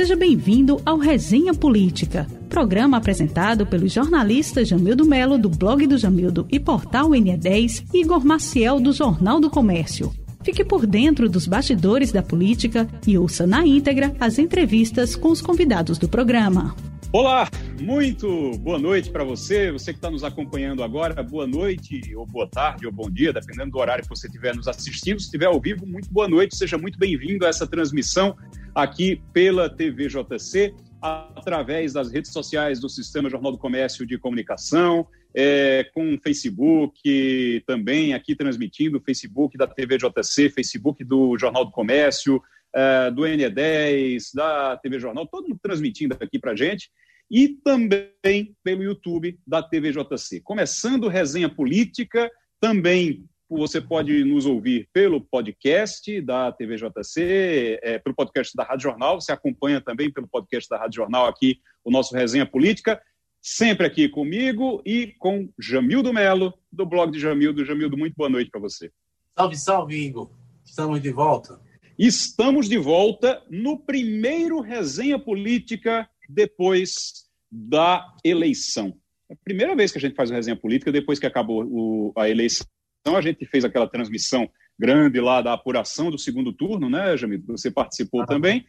Seja bem-vindo ao Resenha Política, programa apresentado pelos jornalistas Jamildo Melo, do blog do Jamildo e portal NE10, e Igor Maciel, do Jornal do Comércio. Fique por dentro dos bastidores da política e ouça na íntegra as entrevistas com os convidados do programa. Olá, muito boa noite para você, você que está nos acompanhando agora. Boa noite, ou boa tarde, ou bom dia, dependendo do horário que você estiver nos assistindo. Se estiver ao vivo, muito boa noite, seja muito bem-vindo a essa transmissão aqui pela TVJC, através das redes sociais do Sistema Jornal do Comércio de Comunicação, é, com Facebook também, aqui transmitindo, Facebook da TVJC, Facebook do Jornal do Comércio, é, do NE10, da TV Jornal, todo mundo transmitindo aqui para gente e também pelo YouTube da TVJC. Começando resenha política, também você pode nos ouvir pelo podcast da TVJC, é, pelo podcast da Rádio Jornal. Você acompanha também pelo podcast da Rádio Jornal aqui o nosso Resenha Política. Sempre aqui comigo e com Jamildo Melo, do blog de Jamildo. Jamildo, muito boa noite para você. Salve, salve, Igor. Estamos de volta. Estamos de volta no primeiro Resenha Política depois da eleição. É a primeira vez que a gente faz uma resenha política depois que acabou o, a eleição. A gente fez aquela transmissão grande lá da apuração do segundo turno, né, Jamil? Você participou ah, também.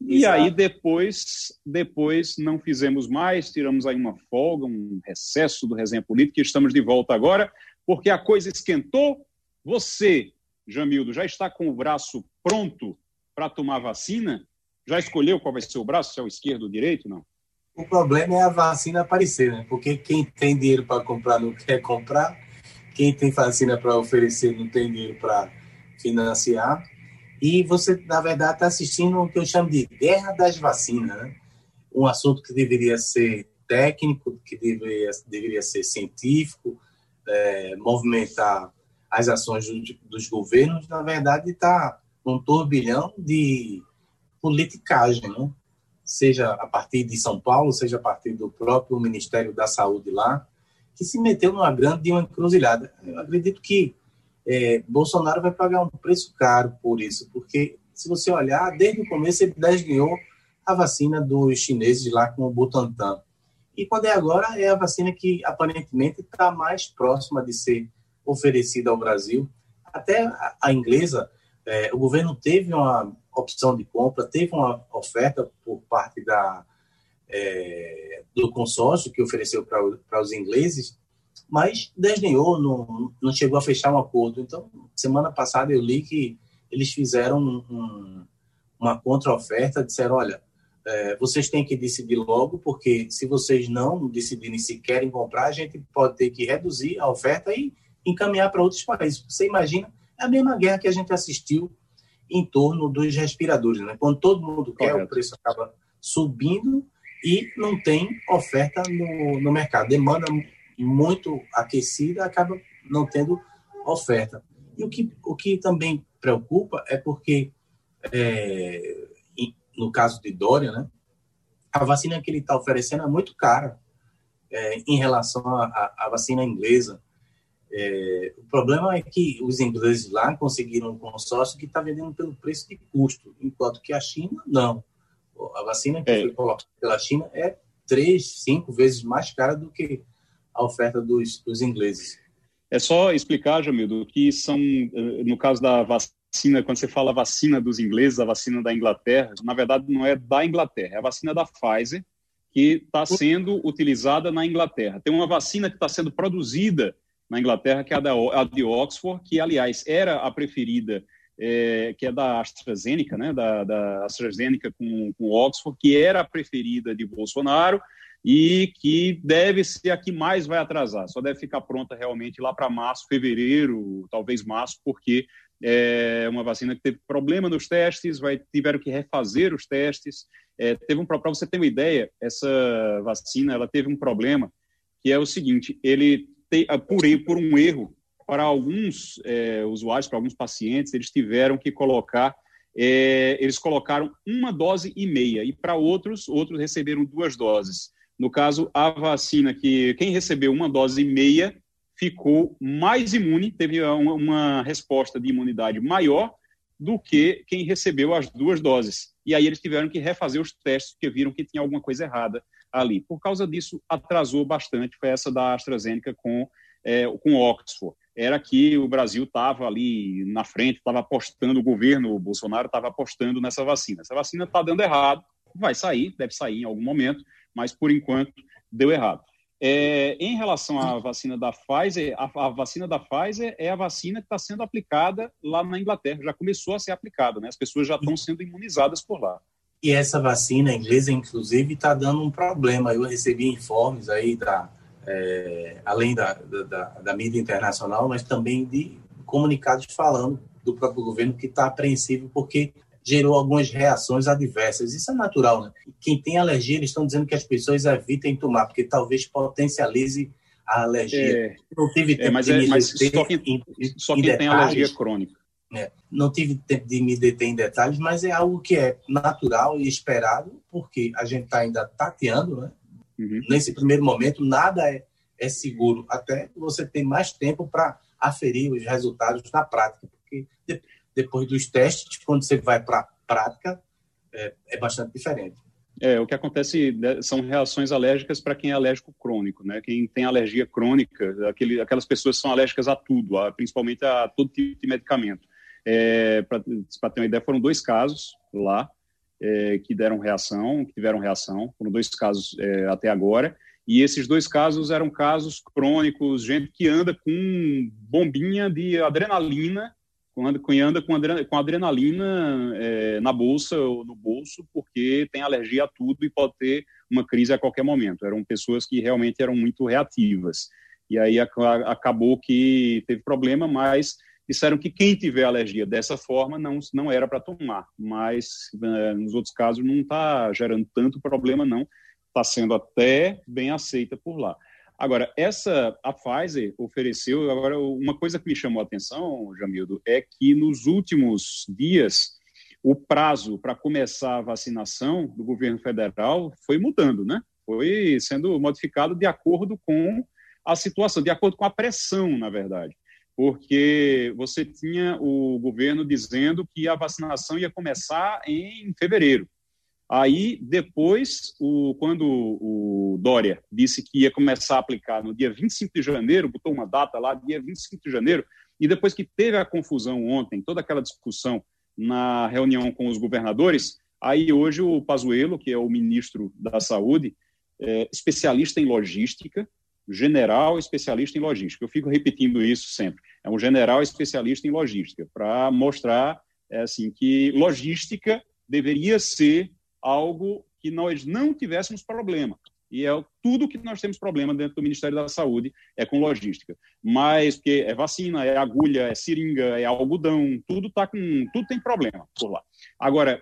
E exato. aí depois, depois não fizemos mais, tiramos aí uma folga, um recesso do resenha política e estamos de volta agora, porque a coisa esquentou. Você, Jamildo, já está com o braço pronto para tomar vacina? Já escolheu qual vai ser o braço, se é o esquerdo ou o direito, não? O problema é a vacina aparecer, né? Porque quem tem dinheiro para comprar não quer comprar, quem tem vacina para oferecer não tem dinheiro para financiar. E você, na verdade, está assistindo o que eu chamo de guerra das vacinas, né? Um assunto que deveria ser técnico, que deveria, deveria ser científico, é, movimentar as ações do, dos governos, na verdade, está um turbilhão de politicagem, né? seja a partir de São Paulo, seja a partir do próprio Ministério da Saúde lá, que se meteu numa grande uma encruzilhada. Eu acredito que é, Bolsonaro vai pagar um preço caro por isso, porque se você olhar, desde o começo ele desganhou a vacina dos chineses lá com o Butantan. E quando é agora, é a vacina que aparentemente está mais próxima de ser oferecida ao Brasil. Até a, a inglesa, é, o governo teve uma opção de compra, teve uma oferta por parte da, é, do consórcio que ofereceu para os ingleses, mas desdenhou, não, não chegou a fechar um acordo. Então, semana passada eu li que eles fizeram um, uma contra-oferta, disseram, olha, é, vocês têm que decidir logo, porque se vocês não decidirem se querem comprar, a gente pode ter que reduzir a oferta e encaminhar para outros países. Você imagina, é a mesma guerra que a gente assistiu em torno dos respiradores. Né? Quando todo mundo quer, Correto. o preço acaba subindo e não tem oferta no, no mercado. Demanda muito aquecida acaba não tendo oferta. E o que, o que também preocupa é porque, é, no caso de Dória, né, a vacina que ele está oferecendo é muito cara é, em relação à vacina inglesa. É, o problema é que os ingleses lá conseguiram um consórcio que está vendendo pelo preço de custo, enquanto que a China não. A vacina que é. foi colocada pela China é três, cinco vezes mais cara do que a oferta dos, dos ingleses. É só explicar, Jamildo, que são, eh, no caso da vacina, quando você fala vacina dos ingleses, a vacina da Inglaterra, na verdade não é da Inglaterra, é a vacina da Pfizer, que está sendo utilizada na Inglaterra. Tem uma vacina que está sendo produzida na Inglaterra, que é a, da, a de Oxford, que, aliás, era a preferida, é, que é da AstraZeneca, né, da, da AstraZeneca com, com Oxford, que era a preferida de Bolsonaro e que deve ser a que mais vai atrasar. Só deve ficar pronta realmente lá para março, fevereiro, talvez março, porque é uma vacina que teve problema nos testes, vai, tiveram que refazer os testes. É, teve um para você ter uma ideia, essa vacina ela teve um problema que é o seguinte: ele ah, por, por um erro, para alguns é, usuários, para alguns pacientes, eles tiveram que colocar, é, eles colocaram uma dose e meia, e para outros, outros receberam duas doses. No caso, a vacina que quem recebeu uma dose e meia ficou mais imune, teve uma, uma resposta de imunidade maior, do que quem recebeu as duas doses. E aí eles tiveram que refazer os testes, porque viram que tinha alguma coisa errada ali. Por causa disso, atrasou bastante. Foi essa da AstraZeneca com, é, com Oxford. Era que o Brasil estava ali na frente, estava apostando, o governo o Bolsonaro estava apostando nessa vacina. Essa vacina está dando errado, vai sair, deve sair em algum momento, mas por enquanto deu errado. É, em relação à vacina da Pfizer, a, a, vacina da Pfizer é a vacina que está sendo aplicada lá na Inglaterra, já começou a ser aplicada, né? As pessoas já estão sendo imunizadas por lá. E essa vacina inglesa, inclusive, está dando um problema. Eu recebi informes aí da, é, além da, da, da, mídia internacional, mas também de comunicados falando do próprio governo que está apreensivo porque gerou algumas reações adversas. Isso é natural, né? Quem tem alergia, eles estão dizendo que as pessoas evitem tomar, porque talvez potencialize a alergia. É, não tive é, tempo é, mas de é, me mas deter só quem, em, só quem tem detalhes, alergia crônica. É, não tive tempo de me deter em detalhes, mas é algo que é natural e esperado, porque a gente está ainda tateando, né? Uhum. Nesse primeiro momento, nada é, é seguro, até você ter mais tempo para aferir os resultados na prática, porque depois dos testes, quando você vai para a prática, é, é, bastante diferente. É, o que acontece né, são reações alérgicas para quem é alérgico crônico, né? Quem tem alergia crônica, aquele, aquelas pessoas são alérgicas a tudo, a, principalmente a todo tipo de medicamento. É, para ter uma ideia, foram dois casos lá é, que deram reação, que tiveram reação, foram dois casos é, até agora, e esses dois casos eram casos crônicos, gente que anda com bombinha de adrenalina quando anda com, adrenalina, com adrenalina é, na bolsa ou no bolso, porque tem alergia a tudo e pode ter uma crise a qualquer momento. Eram pessoas que realmente eram muito reativas. E aí acabou que teve problema, mas disseram que quem tiver alergia dessa forma não, não era para tomar. Mas é, nos outros casos não está gerando tanto problema, não. Está sendo até bem aceita por lá. Agora, essa a Pfizer ofereceu, agora uma coisa que me chamou a atenção, Jamildo, é que nos últimos dias o prazo para começar a vacinação do governo federal foi mudando, né? Foi sendo modificado de acordo com a situação, de acordo com a pressão, na verdade. Porque você tinha o governo dizendo que a vacinação ia começar em fevereiro. Aí, depois, o, quando o Dória disse que ia começar a aplicar no dia 25 de janeiro, botou uma data lá, dia 25 de janeiro, e depois que teve a confusão ontem, toda aquela discussão na reunião com os governadores, aí hoje o Pazuello, que é o ministro da Saúde, é especialista em logística, general especialista em logística. Eu fico repetindo isso sempre. É um general especialista em logística, para mostrar é, assim, que logística deveria ser algo que nós não tivéssemos problema. E é tudo que nós temos problema dentro do Ministério da Saúde é com logística. Mas porque é vacina, é agulha, é seringa, é algodão, tudo tá com tudo tem problema por lá. Agora,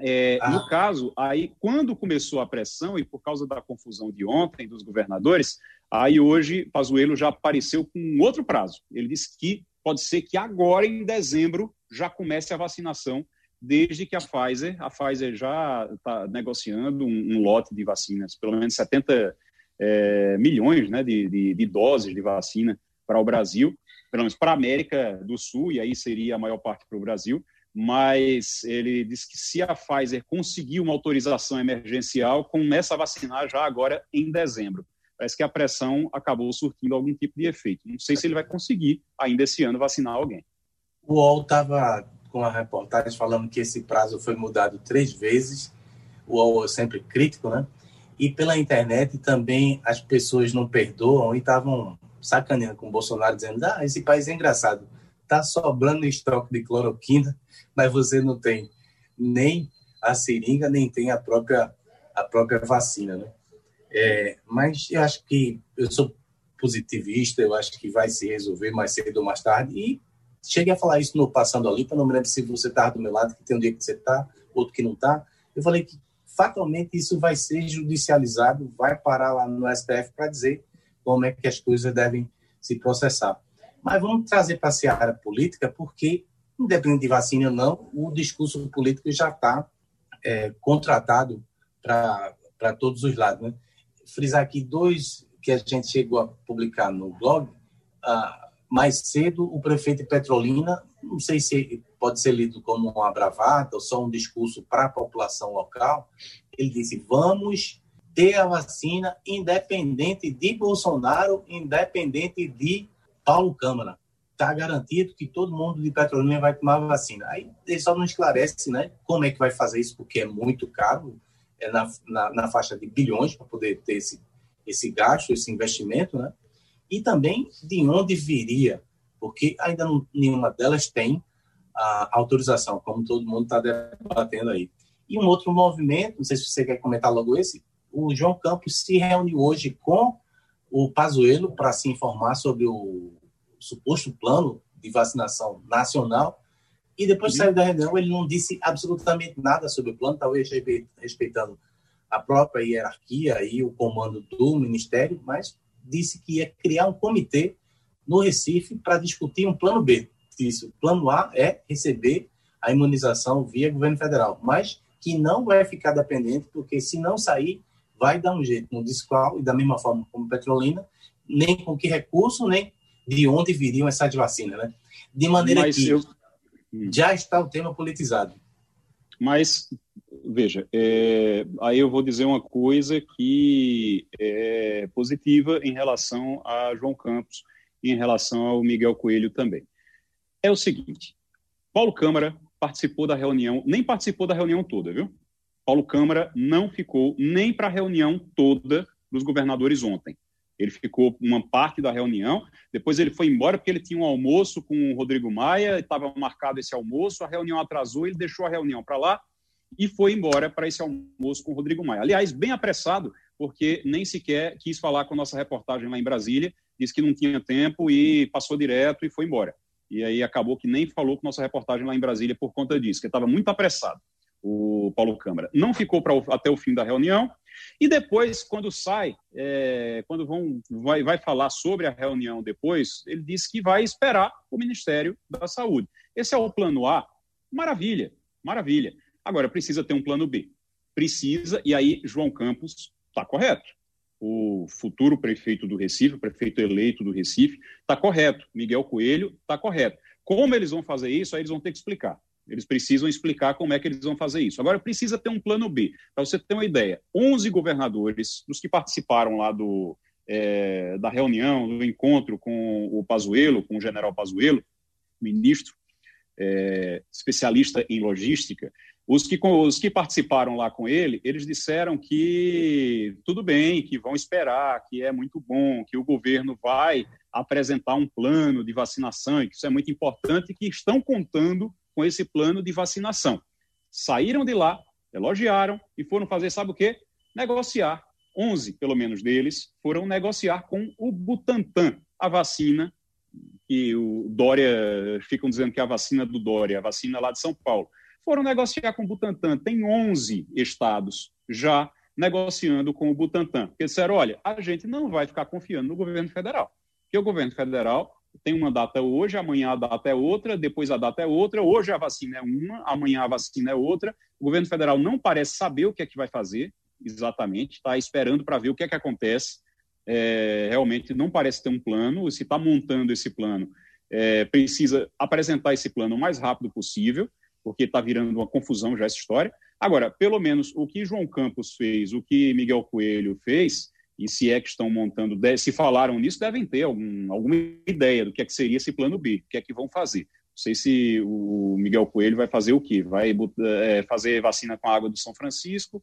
é, no caso, aí quando começou a pressão e por causa da confusão de ontem dos governadores, aí hoje Pazuello já apareceu com outro prazo. Ele disse que pode ser que agora em dezembro já comece a vacinação desde que a Pfizer, a Pfizer já está negociando um, um, lote de vacinas, pelo menos 70 é, milhões né, de, de, de, doses de vacina para o Brasil, pelo menos para a América do Sul, e aí seria a maior parte para o Brasil, mas ele disse que se a Pfizer conseguir uma autorização emergencial, começa a vacinar já agora em dezembro. Parece que a pressão acabou surtindo algum tipo de efeito. Não sei se ele vai conseguir ainda esse ano vacinar alguém. O UOL estava com a reportagem falando que esse prazo foi mudado três vezes, o UOL é sempre crítico, né? E pela internet também as pessoas não perdoam e estavam sacaneando com o Bolsonaro, dizendo: ah, esse país é engraçado, tá sobrando estoque de cloroquina, mas você não tem nem a seringa, nem tem a própria, a própria vacina, né? É, mas eu acho que eu sou positivista, eu acho que vai se resolver mais cedo ou mais tarde, e Cheguei a falar isso no Passando a Limpa, não me lembro se você estava do meu lado, que tem um dia que você está, outro que não está. Eu falei que fatalmente isso vai ser judicializado, vai parar lá no STF para dizer como é que as coisas devem se processar. Mas vamos trazer para a seara política, porque, independente de vacina ou não, o discurso político já está é, contratado para todos os lados. Né? Frisar aqui dois que a gente chegou a publicar no blog. Ah, mais cedo, o prefeito Petrolina, não sei se pode ser lido como uma bravata ou só um discurso para a população local. Ele disse: vamos ter a vacina independente de Bolsonaro, independente de Paulo Câmara. Está garantido que todo mundo de Petrolina vai tomar vacina. Aí ele só não esclarece né, como é que vai fazer isso, porque é muito caro, é na, na, na faixa de bilhões para poder ter esse, esse gasto, esse investimento, né? E também de onde viria, porque ainda não, nenhuma delas tem a autorização, como todo mundo está debatendo aí. E um outro movimento, não sei se você quer comentar logo esse, o João Campos se reuniu hoje com o Pazuello para se informar sobre o suposto plano de vacinação nacional e depois de sair da reunião ele não disse absolutamente nada sobre o plano, talvez respeitando a própria hierarquia e o comando do ministério, mas disse que ia criar um comitê no Recife para discutir um plano B. Disse, o plano A é receber a imunização via governo federal, mas que não vai ficar dependente, porque se não sair, vai dar um jeito, não diz qual, e da mesma forma como Petrolina, nem com que recurso, nem de onde viriam essas vacinas, né? De maneira Mas que eu... Hum. já está o tema politizado. Mas, veja, é, aí eu vou dizer uma coisa que é positiva em relação a João Campos e em relação ao Miguel Coelho também. É o seguinte, Paulo Câmara participou da reunião, nem participou da reunião toda, viu? Paulo Câmara não ficou nem para a reunião toda dos governadores ontem. Ele ficou uma parte da reunião, depois ele foi embora porque ele tinha um almoço com o Rodrigo Maia, estava marcado esse almoço, a reunião atrasou, ele deixou a reunião para lá e foi embora para esse almoço com o Rodrigo Maia. Aliás, bem apressado, porque nem sequer quis falar com a nossa reportagem lá em Brasília, disse que não tinha tempo e passou direto e foi embora. E aí acabou que nem falou com a nossa reportagem lá em Brasília por conta disso, que estava muito apressado o Paulo Câmara. Não ficou pra, até o fim da reunião. E depois, quando sai, é, quando vão, vai, vai falar sobre a reunião depois, ele disse que vai esperar o Ministério da Saúde. Esse é o plano A. Maravilha, maravilha. Agora, precisa ter um plano B. Precisa, e aí João Campos está correto. O futuro prefeito do Recife, o prefeito eleito do Recife, está correto. Miguel Coelho está correto. Como eles vão fazer isso, aí eles vão ter que explicar. Eles precisam explicar como é que eles vão fazer isso. Agora, precisa ter um plano B. Para você ter uma ideia, 11 governadores, dos que participaram lá do, é, da reunião, do encontro com o Pazuello, com o general Pazuello, ministro, é, especialista em logística, os que, os que participaram lá com ele, eles disseram que tudo bem, que vão esperar, que é muito bom, que o governo vai apresentar um plano de vacinação e que isso é muito importante, que estão contando com esse plano de vacinação. Saíram de lá, elogiaram e foram fazer, sabe o quê? Negociar. 11, pelo menos deles, foram negociar com o Butantan, a vacina que o Dória, ficam dizendo que é a vacina do Dória, a vacina lá de São Paulo. Foram negociar com o Butantan. Tem 11 estados já negociando com o Butantan. Porque disseram, olha, a gente não vai ficar confiando no governo federal. Porque o governo federal tem uma data hoje, amanhã a data é outra, depois a data é outra, hoje a vacina é uma, amanhã a vacina é outra. O governo federal não parece saber o que é que vai fazer exatamente, está esperando para ver o que é que acontece. É, realmente não parece ter um plano, se está montando esse plano, é, precisa apresentar esse plano o mais rápido possível, porque está virando uma confusão já essa história. Agora, pelo menos o que João Campos fez, o que Miguel Coelho fez, e se é que estão montando, se falaram nisso, devem ter algum, alguma ideia do que é que seria esse plano B, o que é que vão fazer. Não sei se o Miguel Coelho vai fazer o quê? Vai é, fazer vacina com a água do São Francisco,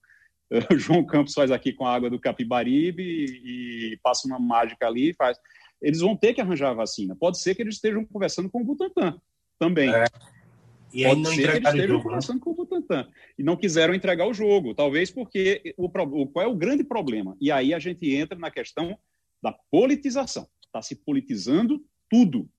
o João Campos faz aqui com a água do Capibaribe e, e passa uma mágica ali e faz. Eles vão ter que arranjar a vacina. Pode ser que eles estejam conversando com o Butantan também. É. E Pode não eles estejam jogo, né? né? com o Butantan. E não quiseram entregar o jogo. Talvez porque o, o, qual é o grande problema? E aí a gente entra na questão da politização. Está se politizando tudo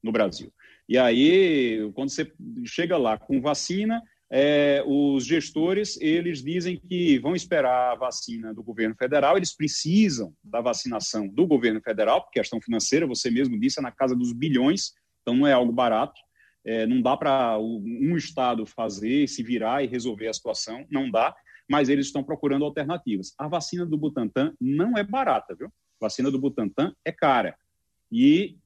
no Brasil. E aí, quando você chega lá com vacina, é, os gestores eles dizem que vão esperar a vacina do governo federal, eles precisam da vacinação do governo federal, porque questão financeira, você mesmo disse, é na casa dos bilhões, então não é algo barato. É, não dá para um Estado fazer, se virar e resolver a situação, não dá, mas eles estão procurando alternativas. A vacina do Butantan não é barata, viu? A vacina do Butantan é cara. E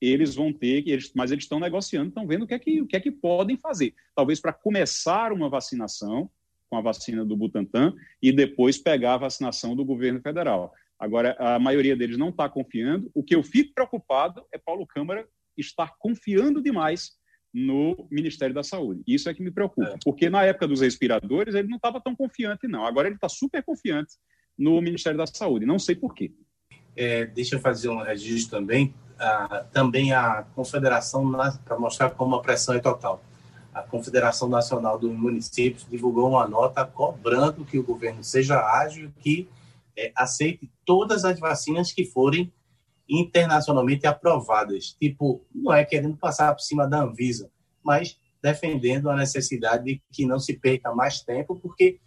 eles vão ter, eles, mas eles estão negociando, estão vendo o que, é que, o que é que podem fazer. Talvez para começar uma vacinação com a vacina do Butantan e depois pegar a vacinação do governo federal. Agora, a maioria deles não está confiando. O que eu fico preocupado é Paulo Câmara estar confiando demais no Ministério da Saúde. Isso é que me preocupa, é. porque na época dos respiradores ele não estava tão confiante, não. Agora ele está super confiante no Ministério da Saúde. Não sei por quê. É, deixa eu fazer um registro também. Ah, também a Confederação, para mostrar como a pressão é total, a Confederação Nacional dos Municípios divulgou uma nota cobrando que o governo seja ágil, que é, aceite todas as vacinas que forem internacionalmente aprovadas. Tipo, não é querendo passar por cima da Anvisa, mas defendendo a necessidade de que não se perca mais tempo, porque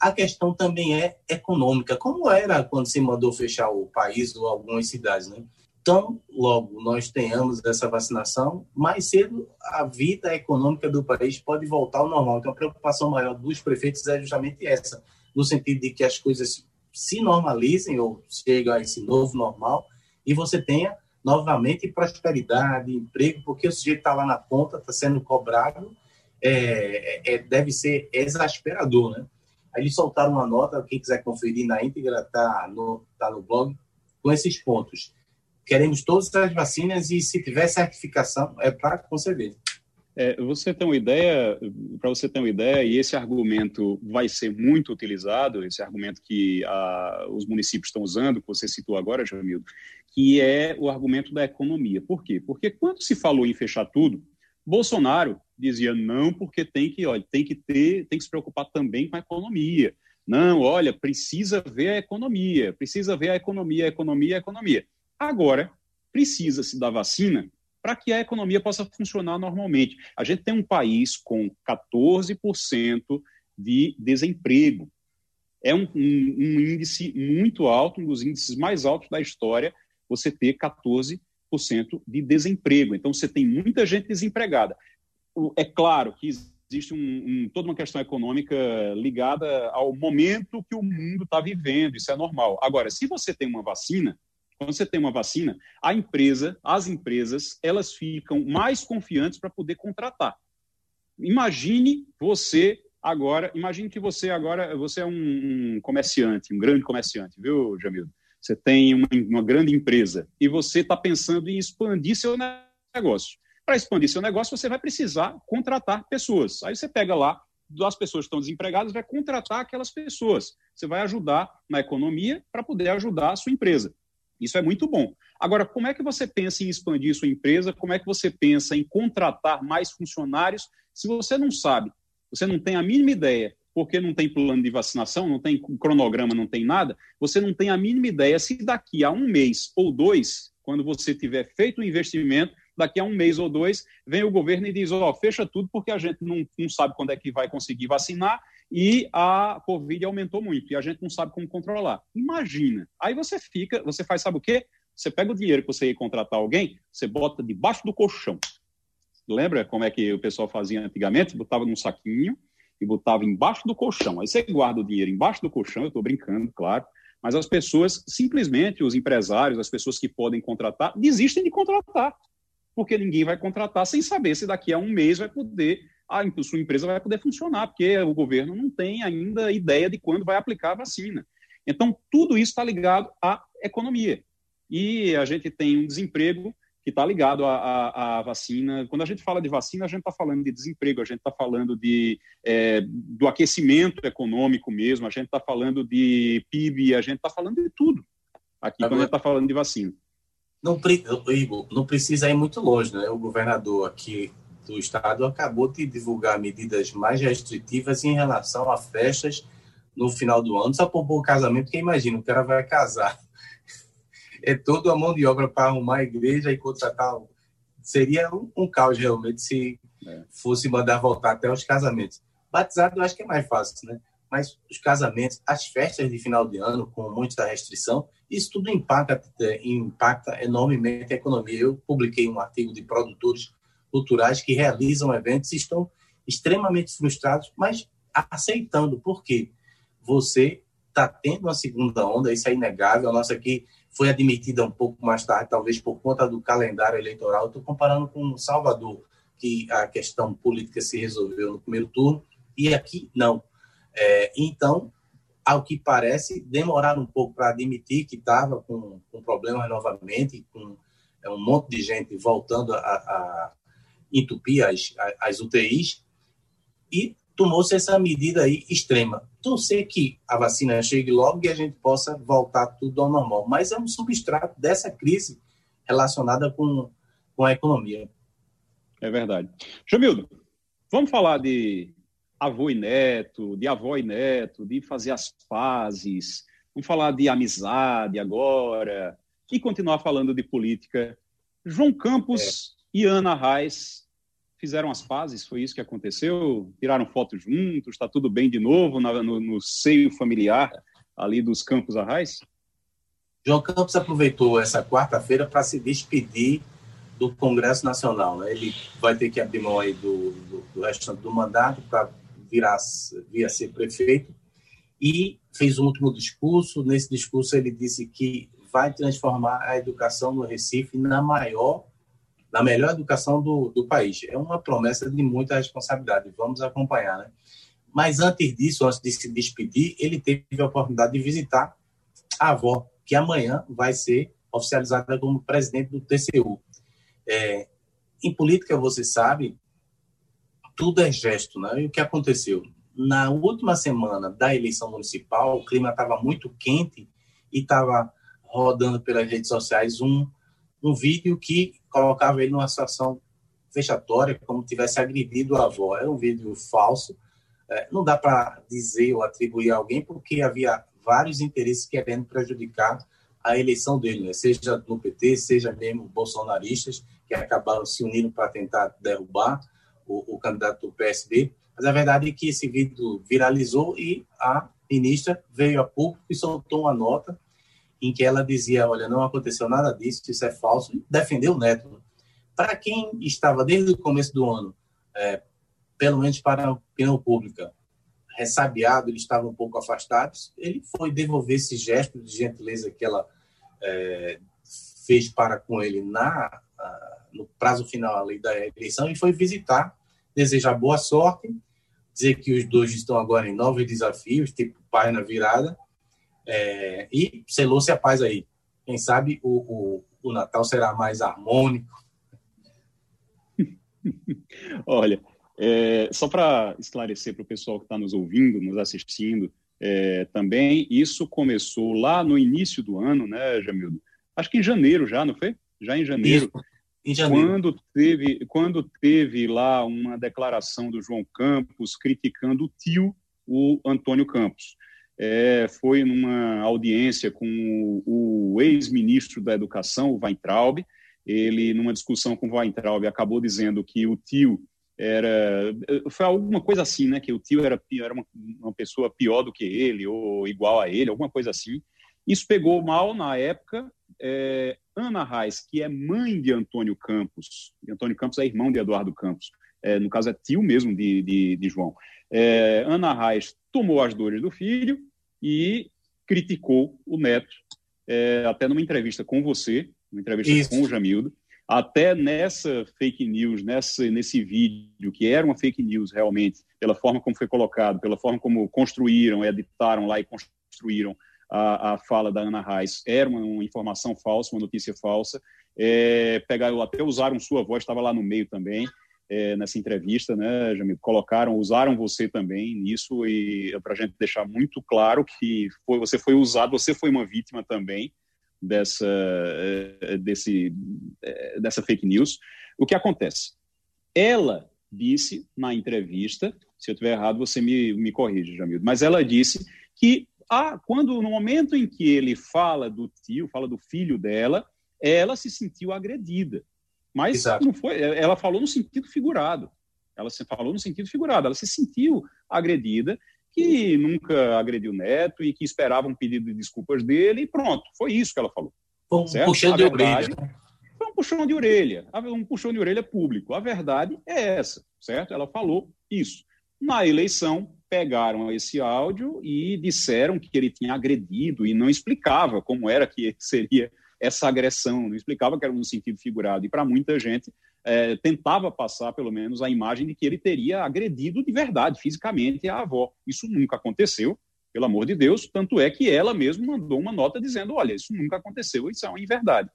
a questão também é econômica, como era quando se mandou fechar o país ou algumas cidades, né? Então, logo nós tenhamos essa vacinação, mais cedo a vida econômica do país pode voltar ao normal. Então, a preocupação maior dos prefeitos é justamente essa, no sentido de que as coisas se normalizem ou cheguem a esse novo normal e você tenha novamente prosperidade, emprego, porque o sujeito está lá na ponta, está sendo cobrado, é, é, deve ser exasperador, né? Aí eles soltaram uma nota, quem quiser conferir na íntegra, está no, tá no blog, com esses pontos. Queremos todas as vacinas e se tiver certificação, é para conceder. É, você tem uma ideia, para você ter uma ideia, e esse argumento vai ser muito utilizado, esse argumento que a, os municípios estão usando, que você citou agora, Jamildo, que é o argumento da economia. Por quê? Porque quando se falou em fechar tudo, Bolsonaro dizia não, porque tem que, olha, tem que ter, tem que se preocupar também com a economia. Não, olha, precisa ver a economia, precisa ver a economia, a economia, a economia. Agora, precisa-se da vacina para que a economia possa funcionar normalmente. A gente tem um país com 14% de desemprego. É um, um, um, índice muito alto, um dos índices mais altos da história, você ter 14% de desemprego. Então, você tem muita gente desempregada. É claro que existe um, toda uma questão econômica ligada ao momento que o mundo está vivendo, isso é normal. Agora, se você tem uma vacina, quando você tem uma vacina, a empresa, as empresas, elas ficam mais confiantes para poder contratar. Imagine você agora, imagine que você agora, você é um, comerciante, um grande comerciante, viu, Jamil? Você tem uma, uma grande empresa e você está pensando em expandir seu negócio. Para expandir seu negócio, você vai precisar contratar pessoas. Aí você pega lá das pessoas que estão desempregadas, vai contratar aquelas pessoas. Você vai ajudar na economia para poder ajudar a sua empresa. Isso é muito bom. Agora, como é que você pensa em expandir sua empresa? Como é que você pensa em contratar mais funcionários se você não sabe, você não tem a mínima ideia, porque não tem plano de vacinação, não tem cronograma, não tem nada, você não tem a mínima ideia se daqui a um mês ou dois, quando você tiver feito o investimento, daqui a um mês ou dois, vem o governo e diz, ó, oh, fecha tudo porque a gente não, não sabe quando é que vai conseguir vacinar e a Covid aumentou muito e a gente não sabe como controlar. Imagina. Aí você fica, você faz, sabe o quê? Você pega o dinheiro que você ia contratar alguém, você bota debaixo do colchão. Lembra como é que o pessoal fazia antigamente? Botava num saquinho e botava embaixo do colchão. Aí você guarda o dinheiro embaixo do colchão, eu estou brincando, claro, mas as pessoas, simplesmente, os empresários, as pessoas que podem contratar, desistem de contratar, porque ninguém vai contratar sem saber se daqui a um mês vai poder a sua empresa vai poder funcionar, porque o governo não tem ainda ideia de quando vai aplicar a vacina. Então, tudo isso está ligado à economia. E a gente tem um desemprego que está ligado à, à, à, vacina. Quando a gente fala de vacina, a gente está falando de desemprego, a gente está falando de, é, do aquecimento econômico mesmo, a gente está falando de PIB, a gente está falando de tudo aqui Agora, quando a gente está falando de vacina. Não, Igor, não precisa ir muito longe, né? O governador aqui do Estado acabou de divulgar medidas mais restritivas em relação a festas no final do ano, só por um casamento, porque imagina, o cara vai casar. É toda a mão de obra para arrumar a igreja e contratar. Seria um, um caos realmente se é. fosse mandar voltar até os casamentos. Batizado eu acho que é mais fácil, né? Mas os casamentos, as festas de final de ano, com muita restrição, isso tudo impacta, impacta enormemente a economia. Eu publiquei um artigo de produtores culturais que realizam eventos estão extremamente frustrados, mas aceitando, porque você está tendo uma segunda onda, isso é inegável. A nossa aqui foi admitida um pouco mais tarde, talvez por conta do calendário eleitoral. Estou comparando com Salvador, que a questão política se resolveu no primeiro turno, e aqui não. É, então, ao que parece, demoraram um pouco para admitir que estava com, com problemas novamente, com é, um monte de gente voltando a, a entupir as, as UTIs, e tomou-se essa medida aí extrema. sei que a vacina chegue logo e a gente possa voltar tudo ao normal, mas é um substrato dessa crise relacionada com, com a economia. É verdade. Jamildo, vamos falar de avô e neto, de avó e neto, de fazer as pazes, vamos falar de amizade agora e continuar falando de política. João Campos é. e Ana Reis fizeram as pazes, foi isso que aconteceu? Tiraram fotos juntos, está tudo bem de novo no, no, no, seio familiar ali dos Campos Arrais? João Campos aproveitou essa quarta-feira para se despedir do Congresso Nacional. Né? Ele vai ter que abrir mão aí do, do, do restante do mandato para virar, vir a ser prefeito e fez um último discurso. Nesse discurso ele disse que vai transformar a educação no Recife na maior na melhor educação do, do país. É uma promessa de muita responsabilidade. Vamos acompanhar, né? Mas antes disso, antes de se despedir, ele teve a oportunidade de visitar a avó, que amanhã vai ser oficializada como presidente do TCU. É, em política, você sabe, tudo é gesto, né? E o que aconteceu? Na última semana da eleição municipal, o clima estava muito quente e estava rodando pelas redes sociais um, um vídeo que colocava ele numa situação vexatória, como tivesse agredido a avó. Era um vídeo falso. É, não dá para dizer ou atribuir a alguém, porque havia vários interesses querendo prejudicar a eleição dele, né? seja no PT, seja mesmo bolsonaristas, que acabaram se unindo para tentar derrubar o, o, candidato do PSD. Mas a verdade é que esse vídeo viralizou e a ministra veio a público e soltou uma nota em que ela dizia: Olha, não aconteceu nada disso, isso é falso, e defendeu o neto. Para quem estava desde o começo do ano, é, pelo menos para a opinião pública, ressabiado, ele estava um pouco afastado, ele foi devolver esse gesto de gentileza que ela é, fez para com ele na, no prazo final ali da eleição e foi visitar, desejar boa sorte, dizer que os dois estão agora em novos desafios, tipo pai na virada, é, e selou-se a paz aí. Quem sabe o, o, o Natal será mais harmônico. Olha, é, só para esclarecer para o pessoal que está nos ouvindo, nos assistindo, é, também isso começou lá no início do ano, né, Jamildo? Acho que em janeiro já, não foi? Já em janeiro. Em janeiro. Quando teve, quando teve lá uma declaração do João Campos criticando o tio, o Antônio Campos é, foi numa audiência com o, o ex-ministro da Educação, o Weintraub. Ele, numa discussão com o Weintraub, acabou dizendo que o tio era foi alguma coisa assim, né? Que o tio era, era uma, uma, pessoa pior do que ele ou igual a ele, alguma coisa assim. Isso pegou mal na época. É, Ana Reis, que é mãe de Antônio Campos, e Antônio Campos é irmão de Eduardo Campos, é, no caso é tio mesmo de, de, de João. É, Ana Reis tomou as dores do filho e criticou o neto, é, até numa entrevista com você, uma entrevista Isso. com o Jamildo, até nessa fake news, nessa, nesse vídeo, que era uma fake news realmente, pela forma como foi colocado, pela forma como construíram, editaram lá e construíram a, a fala da Ana Reis, era uma, uma informação falsa, uma notícia falsa. É, pegaram, até usaram sua voz, estava lá no meio também é, nessa entrevista, né, Jamil? Colocaram, usaram você também nisso e para a gente deixar muito claro que foi, você foi usado, você foi uma vítima também dessa, é, desse, é, dessa fake news. O que acontece? Ela disse na entrevista, se eu estiver errado, você me, me corrige, Jamil, mas ela disse que ah, quando no momento em que ele fala do tio, fala do filho dela, ela se sentiu agredida. Mas Exato. não foi, ela falou no sentido figurado. Ela se falou no sentido figurado. Ela se sentiu agredida, que nunca agrediu o neto e que esperava um pedido de desculpas dele e pronto. Foi isso que ela falou. Foi um puxão de verdade, orelha. Foi um puxão de orelha, um puxão de orelha público. A verdade é essa, certo? Ela falou isso. Na eleição, pegaram esse áudio e disseram que ele tinha agredido e não explicava como era que seria essa agressão, não explicava que era no sentido figurado. E para muita gente, é, tentava passar, pelo menos, a imagem de que ele teria agredido de verdade, fisicamente, a avó. Isso nunca aconteceu, pelo amor de Deus, tanto é que ela mesma mandou uma nota dizendo: olha, isso nunca aconteceu, isso é uma inverdade.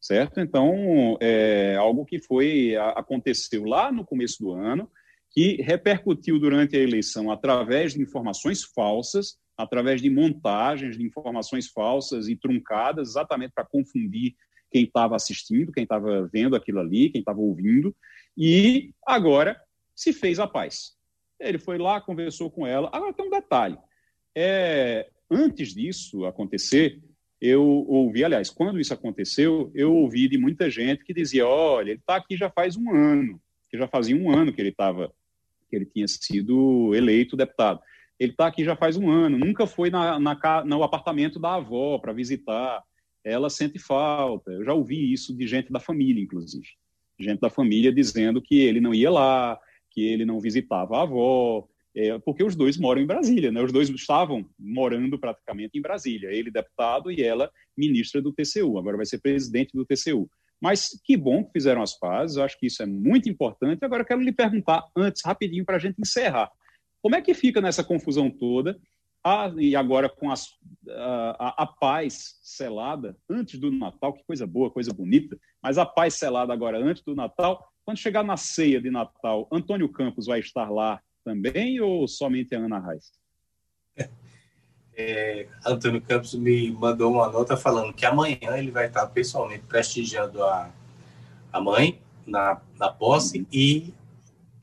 Certo? Então, é algo que foi aconteceu lá no começo do ano, que repercutiu durante a eleição através de informações falsas, através de montagens de informações falsas e truncadas, exatamente para confundir quem estava assistindo, quem estava vendo aquilo ali, quem estava ouvindo, e agora se fez a paz. Ele foi lá, conversou com ela. Agora tem um detalhe. É, antes disso acontecer, eu ouvi, aliás, quando isso aconteceu, eu ouvi de muita gente que dizia: olha, ele está aqui já faz um ano, que já fazia um ano que ele estava, que ele tinha sido eleito deputado. Ele está aqui já faz um ano, nunca foi na, na, no apartamento da avó para visitar. Ela sente falta. Eu já ouvi isso de gente da família, inclusive. Gente da família dizendo que ele não ia lá, que ele não visitava a avó, é, porque os dois moram em Brasília, né? Os dois estavam morando praticamente em Brasília. Ele deputado e ela ministra do TCU. Agora vai ser presidente do TCU. Mas que bom que fizeram as pazes. Acho que isso é muito importante. Agora eu quero lhe perguntar antes, rapidinho, para a gente encerrar. Como é que fica nessa confusão toda, a, e agora com as, a, a, paz selada antes do Natal, que coisa boa, coisa bonita, mas a paz selada agora antes do Natal, quando chegar na ceia de Natal, Antônio Campos vai estar lá também ou somente a Ana Reis? É, Antônio Campos me mandou uma nota falando que amanhã ele vai estar pessoalmente prestigiando a, a mãe na, na posse e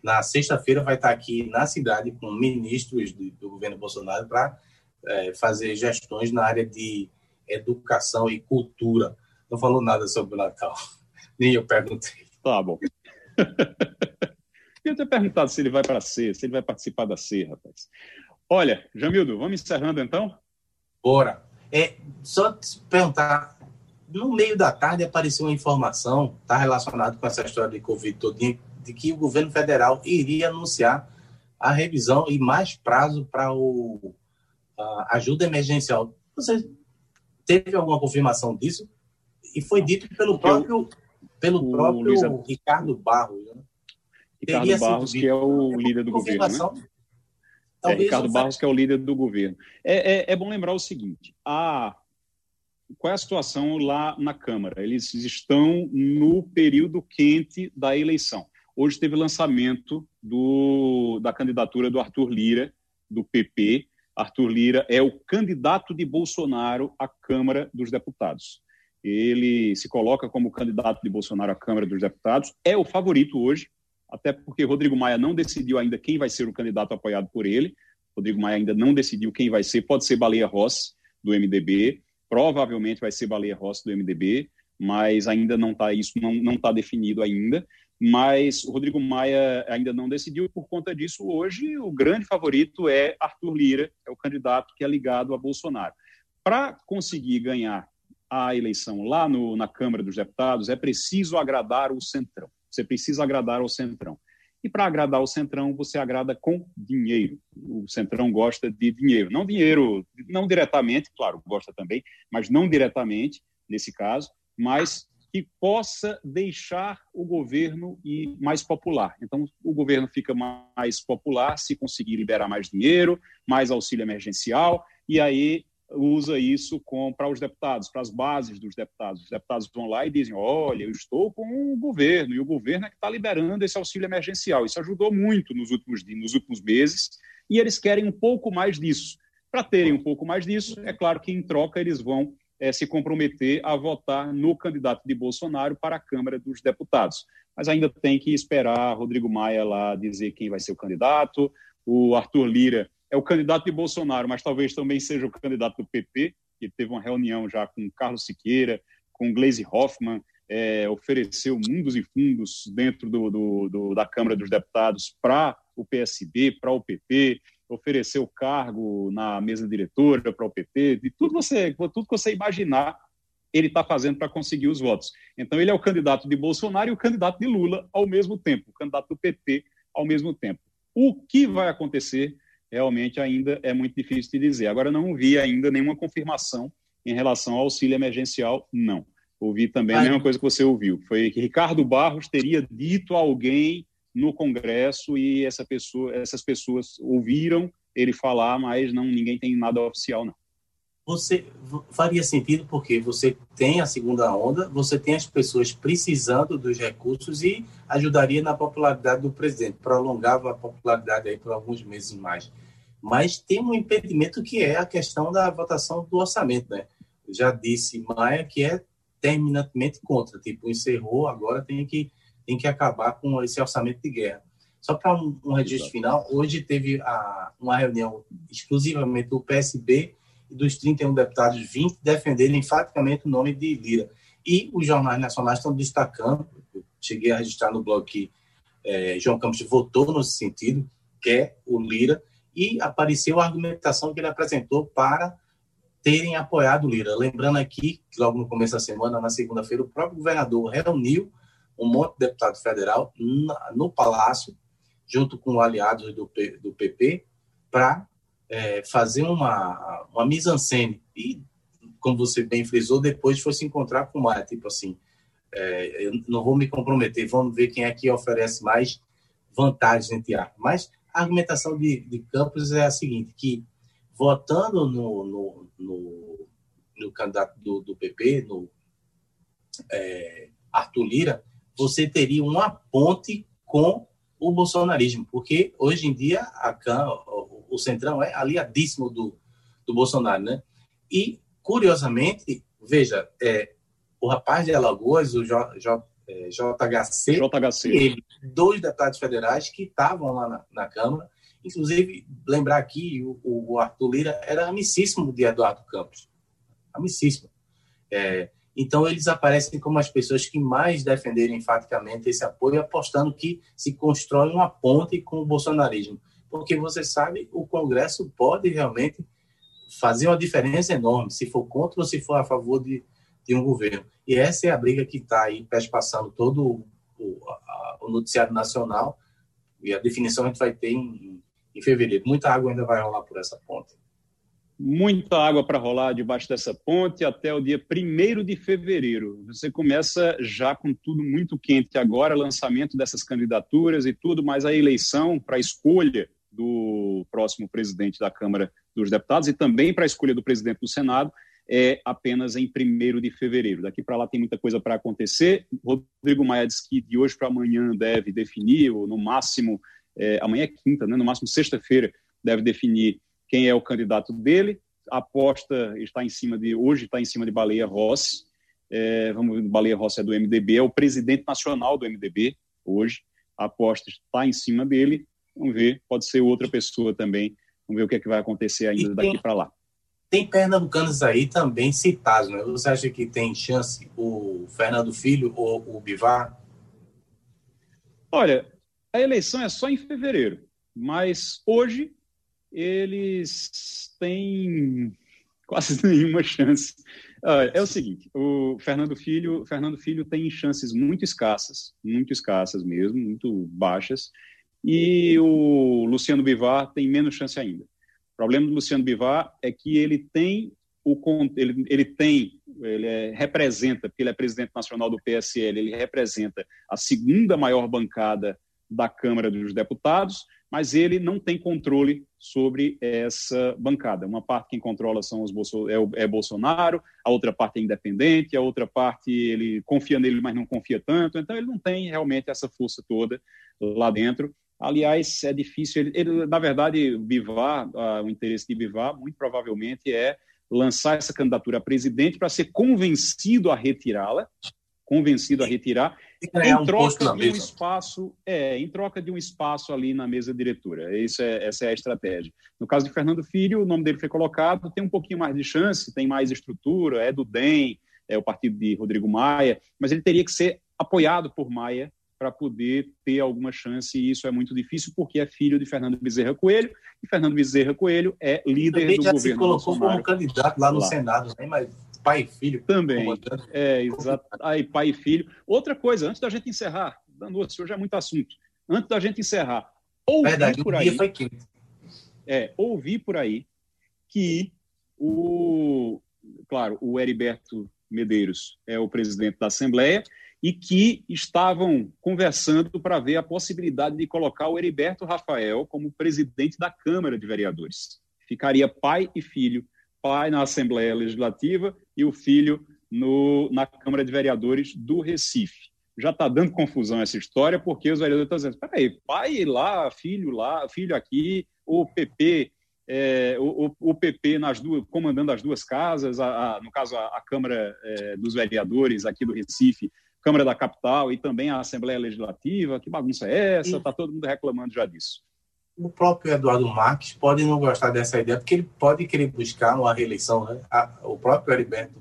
na sexta-feira vai estar aqui na cidade com ministros do, do governo Bolsonaro para é, fazer gestões na área de educação e cultura. Não falou nada sobre o Natal. Nem eu perguntei. Tá bom. eu ter perguntado se ele vai para a C, se ele vai participar da C, rapaz. Olha, Jamildo, vamos encerrando então? Bora. É, só te perguntar, no meio da tarde apareceu uma informação, está relacionado com essa história de Covid todinha, de que o governo federal iria anunciar a revisão e mais prazo para o a ajuda emergencial. Você teve alguma confirmação disso? E foi dito pelo próprio pelo próprio Ricardo Barros, né? Ricardo Barros, que é o líder do governo. Né? É, Ricardo Barros, que é o líder do governo. É, é, é, bom lembrar o seguinte: a, qual é a situação lá na Câmara? Eles estão no período quente da eleição. Hoje teve lançamento do, da candidatura do Arthur Lira, do PP. Arthur Lira é o candidato de Bolsonaro à Câmara dos Deputados. Ele se coloca como candidato de Bolsonaro à Câmara dos Deputados, é o favorito hoje, até porque Rodrigo Maia não decidiu ainda quem vai ser o candidato apoiado por ele. Rodrigo Maia ainda não decidiu quem vai ser, pode ser Baleia Rossi, do MDB, provavelmente vai ser Baleia Rossi, do MDB, mas ainda não está isso, não está definido ainda mas o Rodrigo Maia ainda não decidiu. Por conta disso, hoje o grande favorito é Arthur Lira, é o candidato que é ligado a Bolsonaro. Para conseguir ganhar a eleição lá no, na Câmara dos Deputados, é preciso agradar o Centrão. Você precisa agradar ao Centrão. E para agradar o Centrão, você agrada com dinheiro. O Centrão gosta de dinheiro. Não dinheiro, não diretamente, claro, gosta também, mas não diretamente, nesse caso, mas que possa deixar o governo ir mais popular. Então, o governo fica mais popular se conseguir liberar mais dinheiro, mais auxílio emergencial, e aí usa isso para os deputados, para as bases dos deputados. Os deputados vão lá e dizem: olha, eu estou com o governo, e o governo é que está liberando esse auxílio emergencial. Isso ajudou muito nos últimos, nos últimos meses, e eles querem um pouco mais disso. Para terem um pouco mais disso, é claro que em troca eles vão é, se comprometer a votar no candidato de Bolsonaro para a Câmara dos Deputados. Mas ainda tem que esperar Rodrigo Maia lá dizer quem vai ser o candidato. O Arthur Lira é o candidato de Bolsonaro, mas talvez também seja o candidato do PP, que teve uma reunião já com Carlos Siqueira, com Gleisi Hoffmann, é, ofereceu mundos e fundos dentro do, do, do, da Câmara dos Deputados para o PSB, para o PP, ofereceu cargo na mesa diretora para o PT, de tudo, você, tudo que você imaginar, ele está fazendo para conseguir os votos. Então, ele é o candidato de Bolsonaro e o candidato de Lula ao mesmo tempo, o candidato do PT ao mesmo tempo. O que vai acontecer realmente ainda é muito difícil de dizer. Agora, não vi ainda nenhuma confirmação em relação ao auxílio emergencial, não. Ouvi também a mesma coisa que você ouviu. Foi que Ricardo Barros teria dito a alguém no Congresso e essa pessoa, essas pessoas ouviram ele falar, mas não ninguém tem nada oficial, não. Você faria sentido porque você tem a segunda onda, você tem as pessoas precisando dos recursos e ajudaria na popularidade do presidente, prolongava a popularidade aí por alguns meses mais. Mas tem um impedimento que é a questão da votação do orçamento, né? Já disse Maia que é terminantemente contra, tipo, encerrou, agora tem que, tem que acabar com esse orçamento de guerra. Só para um, um, registro final, hoje teve a, uma reunião exclusivamente do PSB e dos 31 deputados, 20 defenderem enfaticamente o nome de Lira. E os jornais nacionais estão destacando, cheguei a registrar no blog que é, João Campos votou nesse sentido, que é o Lira, e apareceu a argumentação que ele apresentou para terem apoiado o Lira. Lembrando aqui que logo no começo da semana, na segunda-feira, o próprio governador reuniu um monte de deputado federal no Palácio, junto com aliados do, do PP, para é, fazer uma, uma mise-en-scène. E, como você bem frisou, depois foi se encontrar com o Maia, tipo assim, é, eu não vou me comprometer, vamos ver quem é que oferece mais vantagens entre ar. Mas a argumentação de, de Campos é a seguinte, que votando no, no, no, no candidato do, do, PP, no é, Arthur Lira, você teria uma ponte com o bolsonarismo, porque hoje em dia a, o, Centrão é aliadíssimo do, do Bolsonaro, né? E, curiosamente, veja, é, o rapaz de Alagoas, o J, J, é, JHC, JHC. ele, dois deputados federais que estavam lá na, na Câmara, Inclusive, lembrar aqui, o, o Arthur Lira era amicíssimo de Eduardo Campos. Amicíssimo. É, então, eles aparecem como as pessoas que mais defenderam enfaticamente esse apoio, apostando que se constrói uma ponte com o bolsonarismo. Porque você sabe, o Congresso pode realmente fazer uma diferença enorme, se for contra ou se for a favor de, de um governo. E essa é a briga que está aí passando todo o, a, o, noticiário nacional, e a definição a gente vai ter em, em fevereiro. Muita água ainda vai rolar por essa ponte. Muita água para rolar debaixo dessa ponte até o dia 1 de fevereiro. Você começa já com tudo muito quente agora, lançamento dessas candidaturas e tudo, mas a eleição para escolha do próximo presidente da Câmara dos Deputados e também para a escolha do presidente do Senado é apenas em 1 de fevereiro. Daqui para lá tem muita coisa para acontecer. Rodrigo Maia disse que de hoje para amanhã deve definir, ou no máximo é, amanhã é quinta, né? no máximo sexta-feira, deve definir quem é o candidato dele. A aposta está em cima de, hoje está em cima de Baleia Rossi. É, vamos ver, Baleia Rossi é do MDB, é o presidente nacional do MDB hoje. A aposta está em cima dele. Vamos ver, pode ser outra pessoa também. Vamos ver o que, é que vai acontecer ainda daqui para lá. Tem pernambucanos aí também citados, né? Você acha que tem chance o Fernando Filho ou o Bivar? Olha, a eleição é só em fevereiro, mas hoje eles têm quase nenhuma chance. é o seguinte, o Fernando Filho, Fernando Filho tem chances muito escassas, muito escassas mesmo, muito baixas, e o Luciano Bivar tem menos chance ainda. O problema do Luciano Bivar é que ele tem o ele, ele tem ele é, representa porque ele é presidente nacional do PSL ele representa a segunda maior bancada da Câmara dos Deputados, mas ele não tem controle sobre essa bancada. Uma parte quem controla são os Bolso é, o, é Bolsonaro, a outra parte é independente, a outra parte ele confia nele, mas não confia tanto. Então ele não tem realmente essa força toda lá dentro. Aliás, é difícil. Ele, ele na verdade, Bivar, uh, o interesse de Bivar, muito provavelmente é lançar essa candidatura a presidente para ser convencido a retirá-la, convencido a retirar em um troca de um espaço, é, em troca de um espaço ali na mesa diretora. Isso é, essa é a estratégia. No caso de Fernando Filho, o nome dele foi colocado, tem um pouquinho mais de chance, tem mais estrutura, é do DEM, é o partido de Rodrigo Maia, mas ele teria que ser apoiado por Maia para poder ter alguma chance, e isso é muito difícil porque é filho de Fernando Bezerra Coelho, e Fernando Bezerra Coelho é líder Também do já governo. Se colocou como candidato lá no lá. Senado, né? mas pai e filho. Também. É, exato. Aí, pai e filho. Outra coisa, antes da gente encerrar, Danoso, hoje é muito assunto. Antes da gente encerrar, ouvi Verdade, por aí. É ouvir por aí que o, claro, o Heriberto Medeiros é o presidente da Assembleia e que estavam conversando para ver a possibilidade de colocar o Heriberto Rafael como presidente da Câmara de Vereadores. Ficaria pai e filho, pai na Assembleia Legislativa e o filho no, na Câmara de Vereadores do Recife. Já está dando confusão essa história, porque os vereadores estão dizendo: peraí, pai lá, filho lá, filho aqui, o PP é, o, o, PP nas duas, comandando as duas casas, a, a, no caso a, a Câmara é, dos Vereadores aqui do Recife, Câmara da Capital e também a Assembleia Legislativa. Que bagunça é essa? Está todo mundo reclamando já disso. O próprio Eduardo Marques pode não gostar dessa ideia, porque ele pode querer buscar uma reeleição. Né? o próprio Heriberto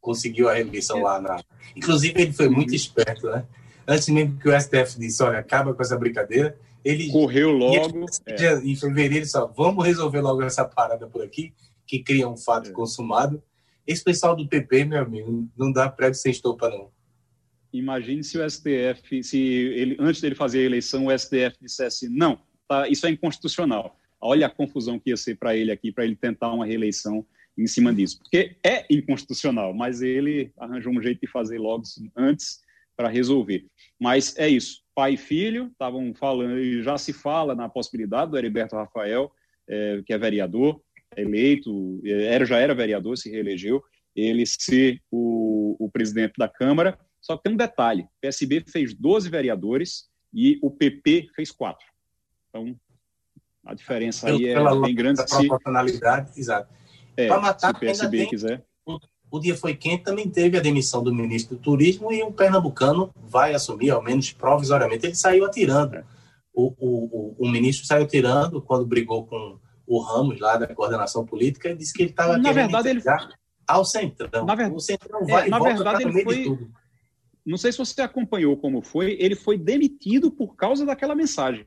conseguiu a reeleição lá na. Inclusive, ele foi muito esperto, né? Antes mesmo que o STF disse: olha, acaba com essa brincadeira ele correu logo. É. Em fevereiro, só vamos resolver logo essa parada por aqui, que cria um fato é. consumado. Esse pessoal do PP, meu amigo, não dá prego sem estopa, não. Imagine se o STF, se ele, antes dele fazer a eleição, o STF dissesse: não, tá, isso é inconstitucional. Olha a confusão que ia ser para ele aqui, para ele tentar uma reeleição em cima disso. Porque é inconstitucional, mas ele arranjou um jeito de fazer logo antes para resolver. Mas é isso pai e filho, estavam falando, e já se fala na possibilidade do Heriberto Rafael, é, que é vereador, eleito, era, já era vereador, se reelegeu, ele ser o, o presidente da Câmara. Só que tem um detalhe: o PSB fez 12 vereadores e o PP fez quatro. Então, a diferença aí é bem grande. Se, proporcionalidade, exato. É, matar, se o PSB quiser o dia foi quente, também teve a demissão do ministro do Turismo e o pernambucano vai assumir, ao menos provisoriamente. Ele saiu atirando. É. O, o, o, o ministro saiu atirando quando brigou com o Ramos, lá da coordenação política, e disse que ele estava Na verdade, ele ao Centrão. Na ver... O Centrão vai é, na verdade, ele foi... Não sei se você acompanhou como foi, ele foi demitido por causa daquela mensagem.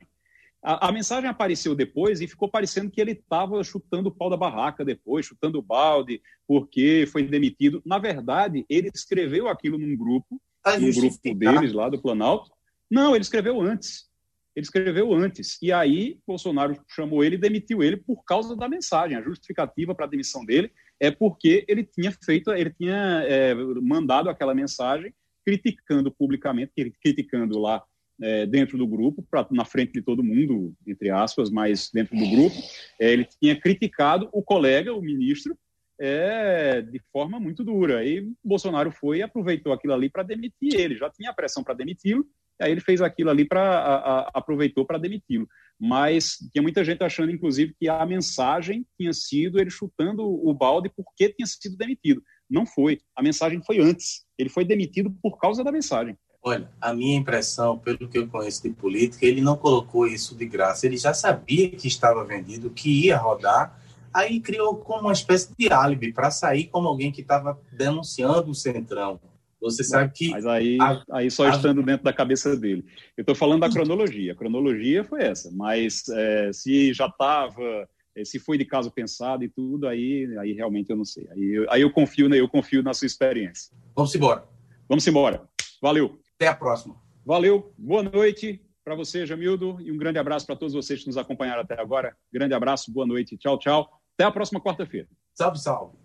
A, a, mensagem apareceu depois e ficou parecendo que ele estava chutando o pau da barraca depois, chutando o balde, porque foi demitido. Na verdade, ele escreveu aquilo num grupo, ah, num grupo deles lá do Planalto. Não, ele escreveu antes. Ele escreveu antes. E aí, Bolsonaro chamou ele e demitiu ele por causa da mensagem. A justificativa para a demissão dele é porque ele tinha feito, ele tinha é, mandado aquela mensagem criticando publicamente, criticando lá é, dentro do grupo, pra, na frente de todo mundo, entre aspas, mas dentro do grupo, é, ele tinha criticado o colega, o ministro, é, de forma muito dura. E Bolsonaro foi e aproveitou aquilo ali para demitir ele. Já tinha pressão para demiti-lo, aí ele fez aquilo ali para aproveitou para demiti-lo. Mas tinha muita gente achando, inclusive, que a mensagem tinha sido ele chutando o balde porque tinha sido demitido. Não foi. A mensagem foi antes. Ele foi demitido por causa da mensagem. Olha, a minha impressão, pelo que eu conheço de política, ele não colocou isso de graça. Ele já sabia que estava vendido, que ia rodar, aí criou como uma espécie de álibi para sair como alguém que estava denunciando o Centrão. Você sabe que. Mas aí, a, aí só a... estando dentro da cabeça dele. Eu estou falando da cronologia. A cronologia foi essa. Mas é, se já estava, se foi de caso pensado e tudo, aí, aí realmente eu não sei. Aí, aí eu confio, né, eu confio na sua experiência. Vamos embora. Vamos embora. Valeu. Até a próxima. Valeu, boa noite para você, Jamildo, e um grande abraço para todos vocês que nos acompanharam até agora. Grande abraço, boa noite, tchau, tchau. Até a próxima quarta-feira. Salve, salve.